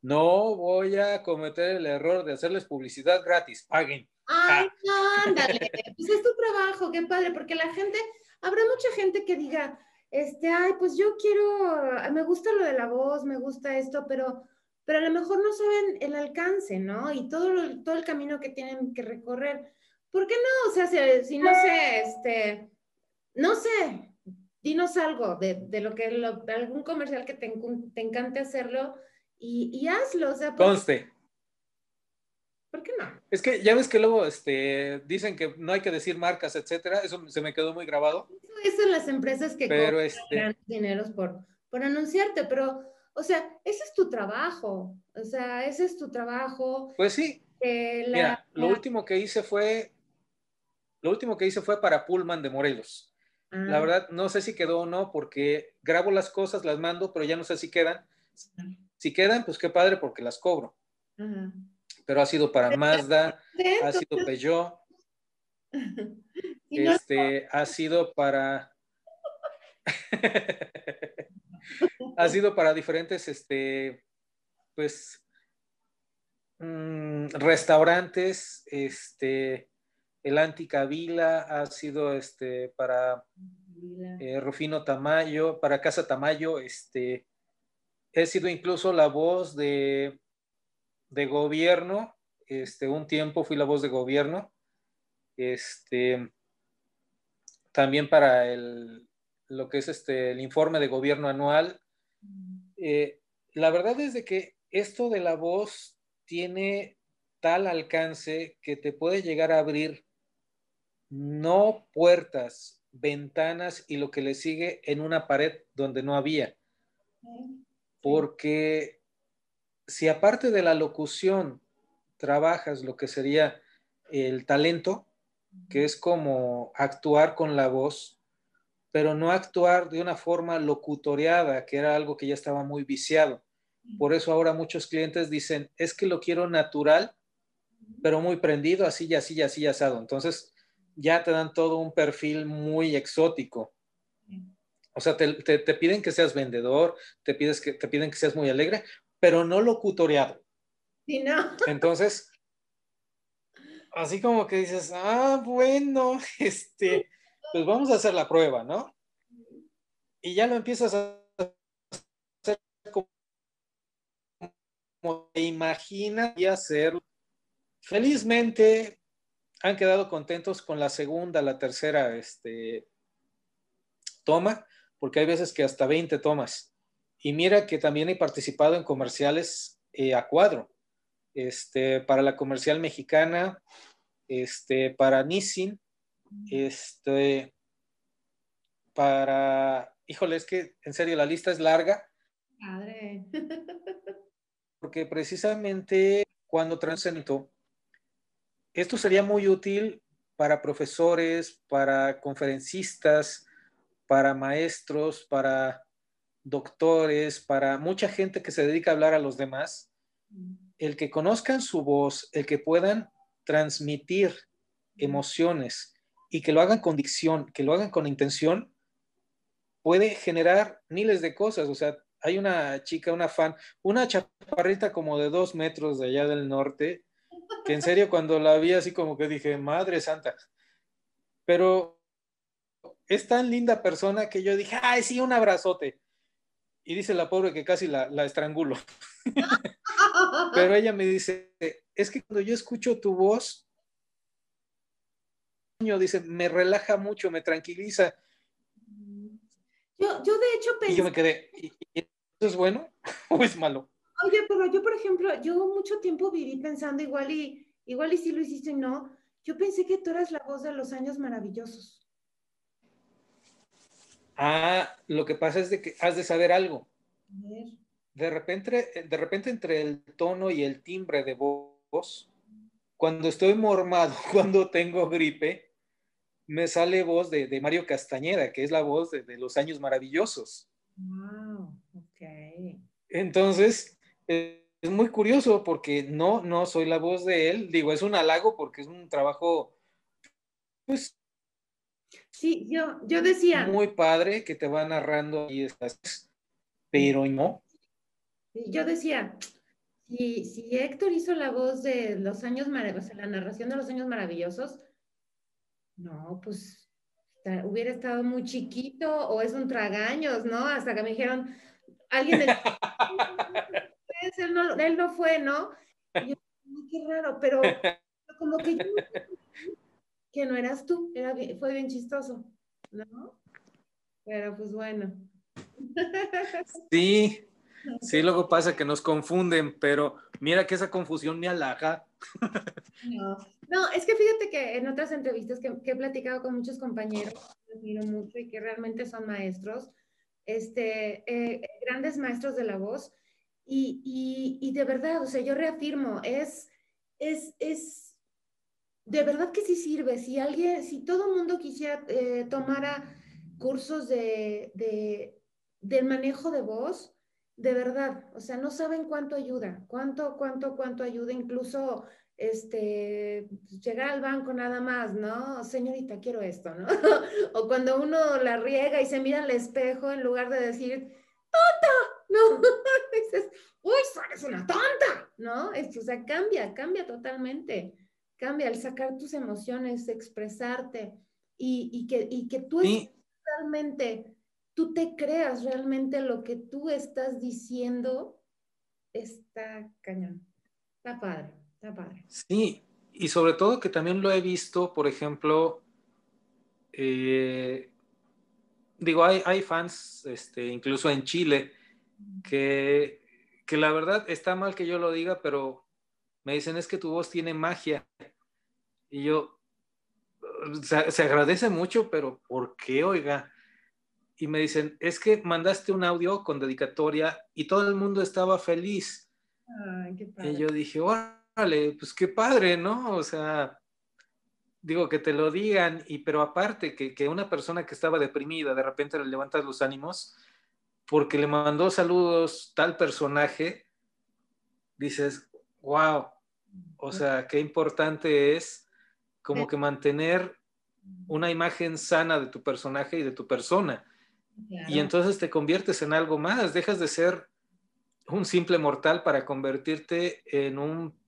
no voy a cometer el error de hacerles publicidad gratis, paguen. Ay, ándale, pues es tu trabajo, qué padre, porque la gente, habrá mucha gente que diga, este, ay, pues yo quiero, me gusta lo de la voz, me gusta esto, pero, pero a lo mejor no saben el alcance, ¿no? Y todo, todo el camino que tienen que recorrer. ¿Por qué no? O sea, si, no sé, este, no sé, dinos algo de, de lo que, algún comercial que te, te encante hacerlo y, y hazlo. O sea, Conste. ¿Por qué no? Es que ya ves que luego este, dicen que no hay que decir marcas, etcétera. Eso se me quedó muy grabado. Eso en las empresas que pero este... dineros por, por anunciarte, pero, o sea, ese es tu trabajo. O sea, ese es tu trabajo. Pues sí. Mira, lo último que hice fue, lo último que hice fue para Pullman de Morelos. La ah. verdad, no sé si quedó o no, porque grabo las cosas, las mando, pero ya no sé si quedan. Si quedan, pues qué padre, porque las cobro. Pero ha sido para Mazda, ha sido Peugeot, <laughs> este, ha sido para, <laughs> ha sido para diferentes, este, pues, mm, restaurantes, este, el Anticavila ha sido, este, para eh, Rufino Tamayo, para Casa Tamayo, este, he sido incluso la voz de de gobierno, este, un tiempo fui la voz de gobierno, este, también para el, lo que es este, el informe de gobierno anual. Eh, la verdad es de que esto de la voz tiene tal alcance que te puede llegar a abrir no puertas, ventanas y lo que le sigue en una pared donde no había. Porque si aparte de la locución trabajas lo que sería el talento, que es como actuar con la voz, pero no actuar de una forma locutoriada, que era algo que ya estaba muy viciado. Por eso ahora muchos clientes dicen, es que lo quiero natural, pero muy prendido, así y así y así asado. Entonces ya te dan todo un perfil muy exótico. O sea, te, piden que seas vendedor, te, pides que, te piden que seas muy alegre, pero no locutoriado. Sí, no. Entonces, así como que dices, ah, bueno, <laughs> este, pues vamos a hacer la prueba, ¿no? Y ya lo empiezas a hacer como te imaginas y hacerlo. Felizmente han quedado contentos con la segunda, la tercera este, toma, porque hay veces que hasta 20 tomas. Y mira que también he participado en comerciales eh, a cuadro. Este, para la comercial mexicana, este, para Nissin, este, para, híjole, es que en serio la lista es larga, Padre. <laughs> Porque precisamente cuando transento, esto sería muy útil para profesores, para conferencistas, para maestros, para doctores, para mucha gente que se dedica a hablar a los demás, el que conozcan su voz, el que puedan transmitir emociones y que lo hagan con dicción, que lo hagan con intención, puede generar miles de cosas. O sea, hay una chica, una fan, una chaparrita como de dos metros de allá del norte, que en serio cuando la vi así como que dije, madre santa. Pero es tan linda persona que yo dije, ay, sí, un abrazote. Y dice la pobre que casi la, la estrangulo. <laughs> Pero ella me dice, es que cuando yo escucho tu voz, dice, me relaja mucho, me tranquiliza. Yo, yo de hecho pensé... Y yo me quedé, ¿y, eso es bueno <laughs> o es malo? Oye, pero yo, por ejemplo, yo mucho tiempo viví pensando igual y, igual y si lo hiciste y no, yo pensé que tú eras la voz de los años maravillosos. Ah, lo que pasa es de que has de saber algo. De repente, de repente entre el tono y el timbre de voz, cuando estoy mormado, <laughs> cuando tengo gripe, me sale voz de, Mario Castañeda, que es la voz de, los años maravillosos. Wow, ok. Entonces, es muy curioso porque no, no soy la voz de él. Digo, es un halago porque es un trabajo, pues... Sí, yo, yo decía... Muy padre que te va narrando y estás, pero no. Yo decía, si, si Héctor hizo la voz de los años maravillosos, la narración de los años maravillosos, no, pues hubiera estado muy chiquito o es un tragaños, ¿no? Hasta que me dijeron, alguien él, no, él no fue, ¿no? Y yo, qué raro, pero <laughs> como que yo que no eras tú, era fue bien chistoso, ¿no? Pero pues bueno. <laughs> Sí, sí, luego pasa que nos confunden, pero mira que esa confusión me halaga. No, no, es que fíjate que en otras entrevistas que, he platicado con muchos compañeros, que admiro mucho y que realmente son maestros, este, eh, grandes maestros de la voz, y, y, de verdad, o sea, yo reafirmo, es, es, es, de verdad que sí sirve. Si alguien, si todo el mundo quisiera eh, tomara cursos de, de, del manejo de voz, de verdad, o sea, no saben cuánto ayuda, cuánto, cuánto, cuánto ayuda, incluso este, llegar al banco nada más, ¿no? Señorita, quiero esto, ¿no? <laughs> o cuando uno la riega y se mira al espejo en lugar de decir, tonta, ¿no? <laughs> dices, uy, eres una tonta, ¿no? Esto, o sea, cambia, cambia totalmente, cambia el sacar tus emociones, expresarte y, y que, y que tú realmente, tú te creas realmente lo que tú estás diciendo, está cañón, está padre. Sí, y sobre todo que también lo he visto, por ejemplo, eh, digo, hay, hay fans, este, incluso en Chile, que, que la verdad está mal que yo lo diga, pero me dicen es que tu voz tiene magia. Y yo, se, se, agradece mucho, pero ¿por qué, oiga? Y me dicen, es que mandaste un audio con dedicatoria y todo el mundo estaba feliz. Ay, qué y yo dije, pues qué padre, ¿no? O sea, digo que te lo digan, y pero aparte que, que una persona que estaba deprimida, de repente le levantas los ánimos porque le mandó saludos tal personaje, dices, wow, o sea, qué importante es como que mantener una imagen sana de tu personaje y de tu persona. Y entonces te conviertes en algo más, dejas de ser un simple mortal para convertirte en un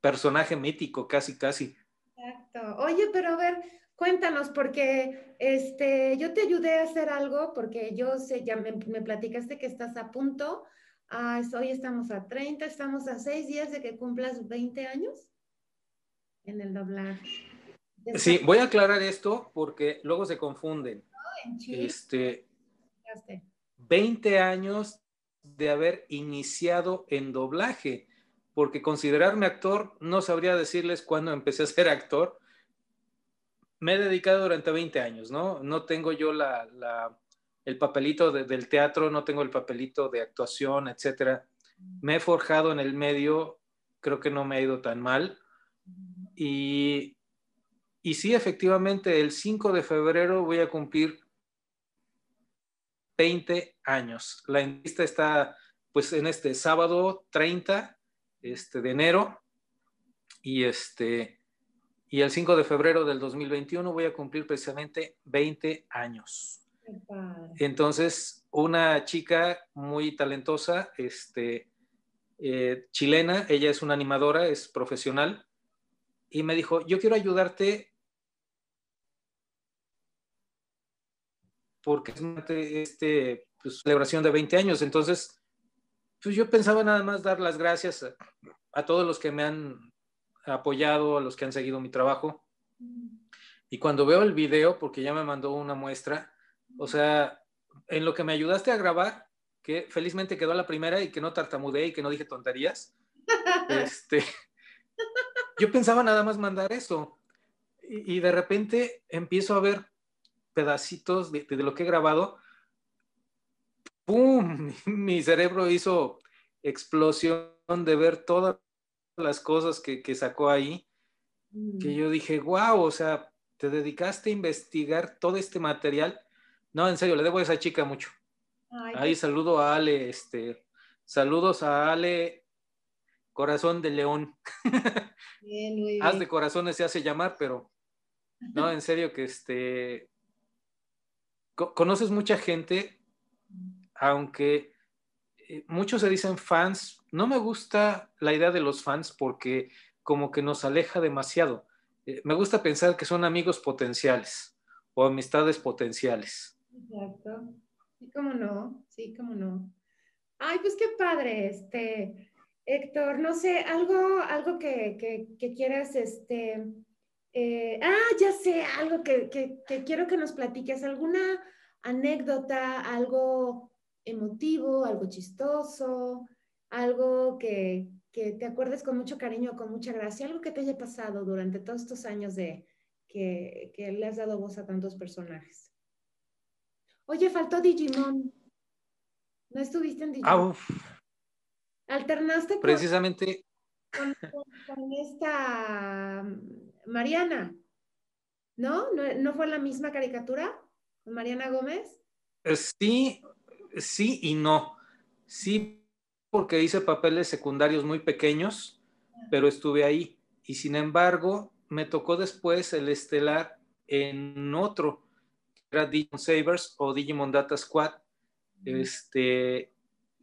personaje mítico, casi, casi. Exacto. Oye, pero a ver, cuéntanos, porque este, yo te ayudé a hacer algo, porque yo sé, ya me, platicaste que estás a punto. Ah, hoy estamos a 30, estamos a 6 días de que cumplas 20 años en el doblar. Sí, voy a aclarar esto porque luego se confunden. este, 20 años de haber iniciado en doblaje porque considerarme actor, no sabría decirles cuándo empecé a ser actor. Me he dedicado durante 20 años, ¿no? No tengo yo la, el papelito del teatro, no tengo el papelito de actuación, etcétera. Me he forjado en el medio, creo que no me ha ido tan mal. Y, y sí, efectivamente, el 5 de febrero voy a cumplir 20 años. La entrevista está pues en este sábado 30 este, de enero y este y el 5 de febrero del 2021 voy a cumplir precisamente 20 años. Entonces, una chica muy talentosa, este, eh, chilena, ella es una animadora, es profesional, y me dijo, yo quiero ayudarte porque es este, pues, celebración de 20 años. Entonces, pues yo pensaba nada más dar las gracias a, todos los que me han apoyado, a los que han seguido mi trabajo. Y cuando veo el video, porque ya me mandó una muestra, o sea, en lo que me ayudaste a grabar, que felizmente quedó la primera y que no tartamudeé y que no dije tonterías, <laughs> este, yo pensaba nada más mandar eso. Y, de repente empiezo a ver pedacitos de, lo que he grabado ¡pum! <laughs> Mi cerebro hizo explosión de ver todas las cosas que, sacó ahí, que mm. yo dije, wow, o sea, te dedicaste a investigar todo este material. No, en serio, le debo a esa chica mucho. ahí saludo a Ale, este, saludos a Ale, corazón de león. <laughs> Bien, muy bien. Haz de corazones se hace llamar, pero no, en serio que este, conoces mucha gente aunque eh, muchos se dicen fans, no me gusta la idea de los fans porque como que nos aleja demasiado. Eh, me gusta pensar que son amigos potenciales o amistades potenciales. Exacto. Sí, cómo no, sí, cómo no. Ay, pues qué padre, este, Héctor, no sé, algo, algo que, quieras, este, eh, ah, ya sé, algo que, que quiero que nos platiques, alguna anécdota, algo emotivo, algo chistoso, algo que, te acuerdes con mucho cariño, con mucha gracia, algo que te haya pasado durante todos estos años de que, le has dado voz a tantos personajes. Oye, faltó Digimon. ¿No estuviste en Digimon? Alternaste Precisamente. Con, con, esta Mariana, ¿no? ¿no? ¿No fue la misma caricatura? ¿Con Mariana Gómez? Eh, sí, sí y no. Sí, porque hice papeles secundarios muy pequeños, pero estuve ahí. Y sin embargo, me tocó después el estelar en otro, era Digimon Savers o Digimon Data Squad, este,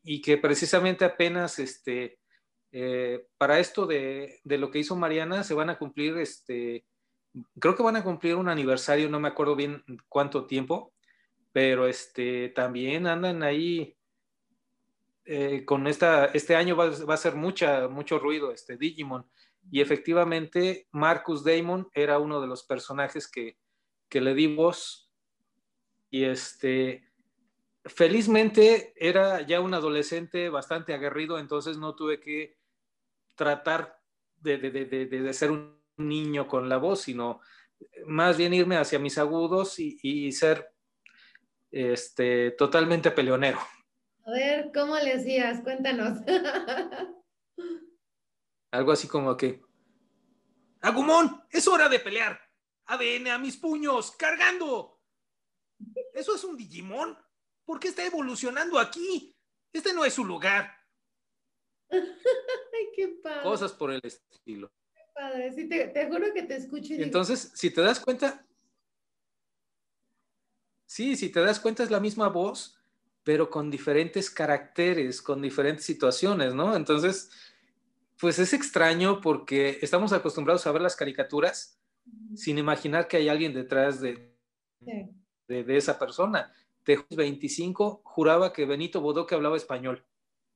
y que precisamente apenas este, eh, para esto de, de, lo que hizo Mariana se van a cumplir, este, creo que van a cumplir un aniversario, no me acuerdo bien cuánto tiempo, pero este, también andan ahí eh, con esta, este año va, a ser mucha, mucho ruido, este Digimon. Y efectivamente, Marcus Damon era uno de los personajes que, que le di voz. Y este, felizmente era ya un adolescente bastante aguerrido, entonces no tuve que tratar de, de, de, de ser un niño con la voz, sino más bien irme hacia mis agudos y, y ser este, totalmente peleonero. A ver, ¿cómo le hacías? Cuéntanos. <laughs> Algo así como que, Agumón, es hora de pelear. ADN a mis puños, cargando. ¿Eso es un Digimon? ¿Por qué está evolucionando aquí? Este no es su lugar. <laughs> Ay, qué padre. Cosas por el estilo. Qué padre, sí, te, juro que te escucho. Y Entonces, si te das cuenta, Sí, si te das cuenta es la misma voz, pero con diferentes caracteres, con diferentes situaciones, ¿no? Entonces, pues es extraño porque estamos acostumbrados a ver las caricaturas sin imaginar que hay alguien detrás de, de, esa persona. De 25 juraba que Benito Bodoque hablaba español.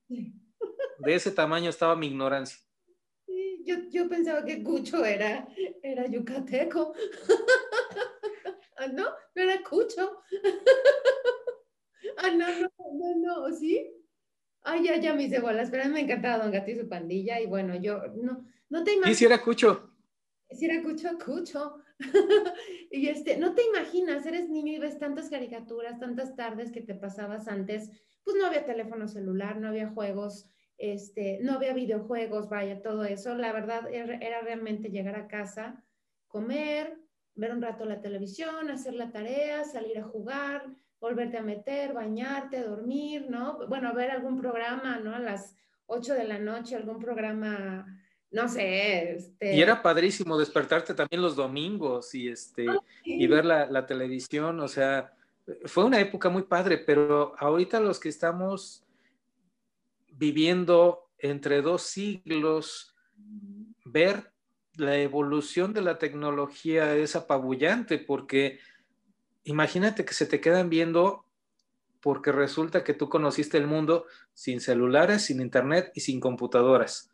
De ese tamaño estaba mi ignorancia. yo, yo, pensaba que Cucho era, era yucateco. <laughs> Ah, no, no era Cucho. <laughs> ah, no, no, no, no, ¿sí? Ay, ya, ya me hice bolas, pero me encantaba Don Gato y su pandilla y bueno, yo no, no te imaginas. ¿Y si era Cucho? Si era Cucho, Cucho. <laughs> y este, no te imaginas, eres niño y ves tantas caricaturas, tantas tardes que te pasabas antes, pues no había teléfono celular, no había juegos, este, no había videojuegos, vaya, todo eso. La verdad era realmente llegar a casa, comer, ver un rato la televisión, hacer la tarea, salir a jugar, volverte a meter, bañarte, dormir, ¿no? Bueno, ver algún programa, ¿no? A las 8 de la noche, algún programa, no sé. Este... Y era padrísimo despertarte también los domingos y, este, ah, y ver la, la televisión, o sea, fue una época muy padre, pero ahorita los que estamos viviendo entre dos siglos, ver la evolución de la tecnología es apabullante porque imagínate que se te quedan viendo porque resulta que tú conociste el mundo sin celulares, sin internet y sin computadoras.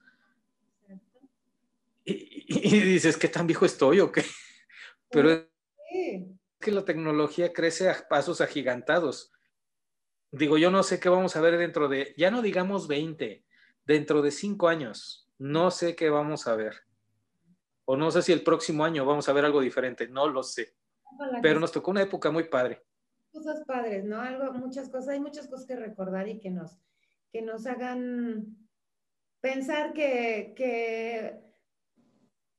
Y, dices, ¿qué tan viejo estoy o qué? Pero es que la tecnología crece a pasos agigantados. Digo, yo no sé qué vamos a ver dentro de, ya no digamos 20, dentro de 5 años, no sé qué vamos a ver. O no sé si el próximo año vamos a ver algo diferente, no lo sé. Pero nos tocó una época muy padre. Cosas padres, ¿no? Algo, muchas cosas, hay muchas cosas que recordar y que nos, que nos hagan pensar que, que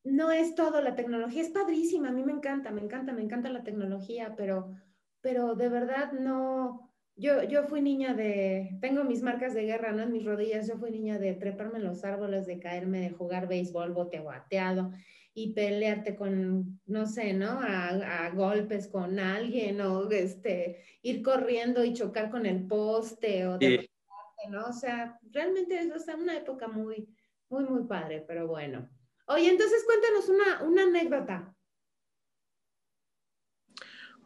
no es todo la tecnología, es padrísima, a mí me encanta, me encanta, me encanta la tecnología, pero, pero de verdad no, yo, yo fui niña de, tengo mis marcas de guerra, ¿no? En mis rodillas, yo fui niña de treparme en los árboles, de caerme, de jugar béisbol, bote bateado y pelearte con, no sé, ¿no? A, golpes con alguien o este, ir corriendo y chocar con el poste o de, ¿no? O sea, realmente es una época muy, muy, muy padre, pero bueno. Oye, entonces cuéntanos una, una anécdota.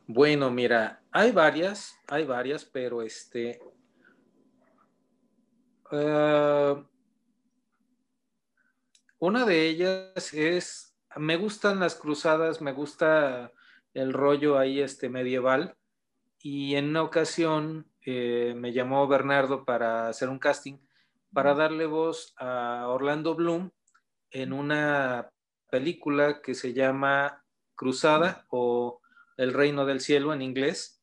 Bueno, mira, hay varias, hay varias, pero este... Uh, una de ellas es me gustan las cruzadas, me gusta el rollo ahí este medieval y en una ocasión eh, me llamó Bernardo para hacer un casting para darle voz a Orlando Bloom en una película que se llama Cruzada o El Reino del Cielo en inglés.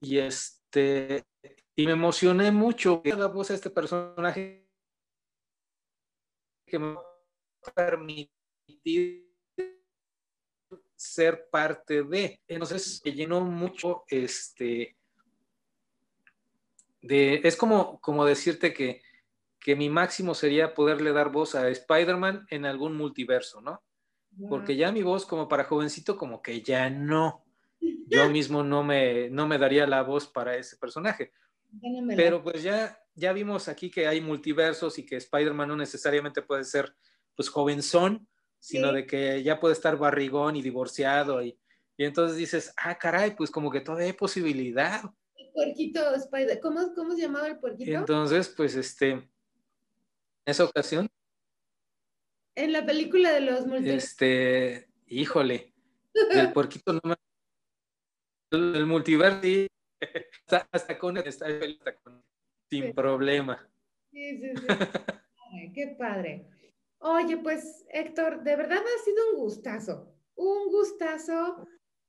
Y este y me emocioné mucho que la voz a este personaje que me permitir ser parte de. Entonces, me llenó mucho este. De, es como, como decirte que, que mi máximo sería poderle dar voz a Spider-Man en algún multiverso, ¿no? Porque ya mi voz como para jovencito como que ya no. <laughs> Yo mismo no me, no me daría la voz para ese personaje. Pero pues ya, ya vimos aquí que hay multiversos y que Spider-Man no necesariamente puede ser pues jovenzón, sino de que ya puede estar barrigón y divorciado y, y, entonces dices, ah, caray, pues como que todavía hay posibilidad. El puerquito Spider, ¿cómo, cómo se llamaba el puerquito? Entonces, pues este, esa ocasión. En la película de los multiversos. Este, híjole, el <laughs> puerquito no me... El multiverso <laughs> hasta, con, sin problema. Sí, sí, sí. <laughs> qué padre. Oye, pues Héctor, de verdad ha sido un gustazo, un gustazo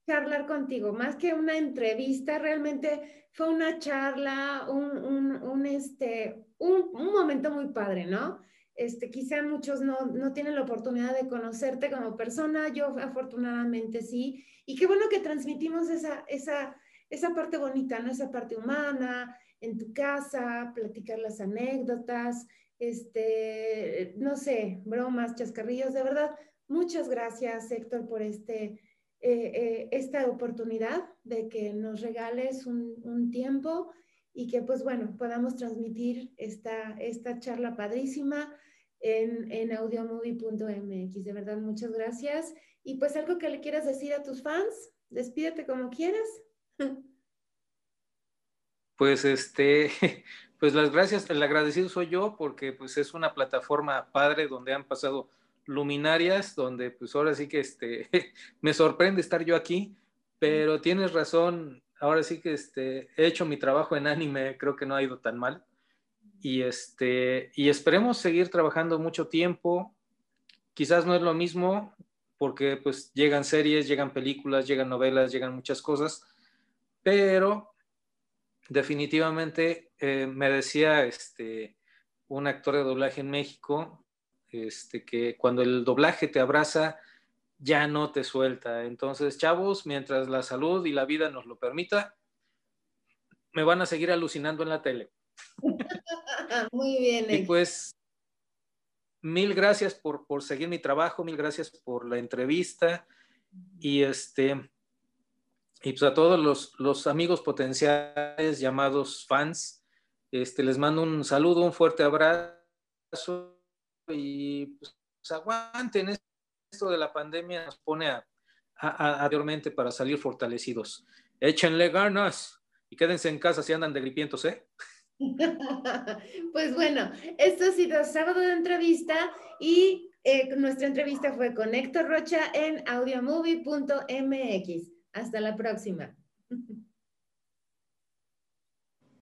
charlar contigo, más que una entrevista, realmente fue una charla, un, un, un este, un, un, momento muy padre, ¿no? Este, quizá muchos no, no tienen la oportunidad de conocerte como persona, yo afortunadamente sí, y qué bueno que transmitimos esa, esa, esa parte bonita, ¿no? Esa parte humana, en tu casa, platicar las anécdotas, este, no sé, bromas, chascarrillos, de verdad. Muchas gracias, Héctor, por este, eh, eh, esta oportunidad de que nos regales un, un, tiempo y que, pues bueno, podamos transmitir esta, esta charla padrísima en, en audiomovie.mx. De verdad, muchas gracias. Y pues algo que le quieras decir a tus fans, despídete como quieras. <laughs> Pues este, <laughs> pues las gracias, el agradecido soy yo porque pues es una plataforma padre donde han pasado luminarias, donde pues ahora sí que este, <laughs> me sorprende estar yo aquí, pero tienes razón, ahora sí que este, he hecho mi trabajo en anime, creo que no ha ido tan mal. Y este, y esperemos seguir trabajando mucho tiempo. quizás no es lo mismo porque pues llegan series, llegan películas, llegan novelas, llegan muchas cosas, pero definitivamente eh, me decía este, un actor de doblaje en México este, que cuando el doblaje te abraza, ya no te suelta. Entonces, chavos, mientras la salud y la vida nos lo permita, me van a seguir alucinando en la tele. <laughs> Muy bien. Y pues, mil gracias por, por seguir mi trabajo, mil gracias por la entrevista y este, y pues a todos los, los amigos potenciales llamados fans, este, les mando un saludo, un fuerte abrazo y pues, aguanten esto de la pandemia nos pone a, a, para salir fortalecidos. Échenle ganas y quédense en casa si andan de gripientos, ¿eh? <laughs> pues bueno, esto ha sido sábado de entrevista y eh, nuestra entrevista fue con Héctor Rocha en audiomovie.mx. Hasta la próxima. <laughs>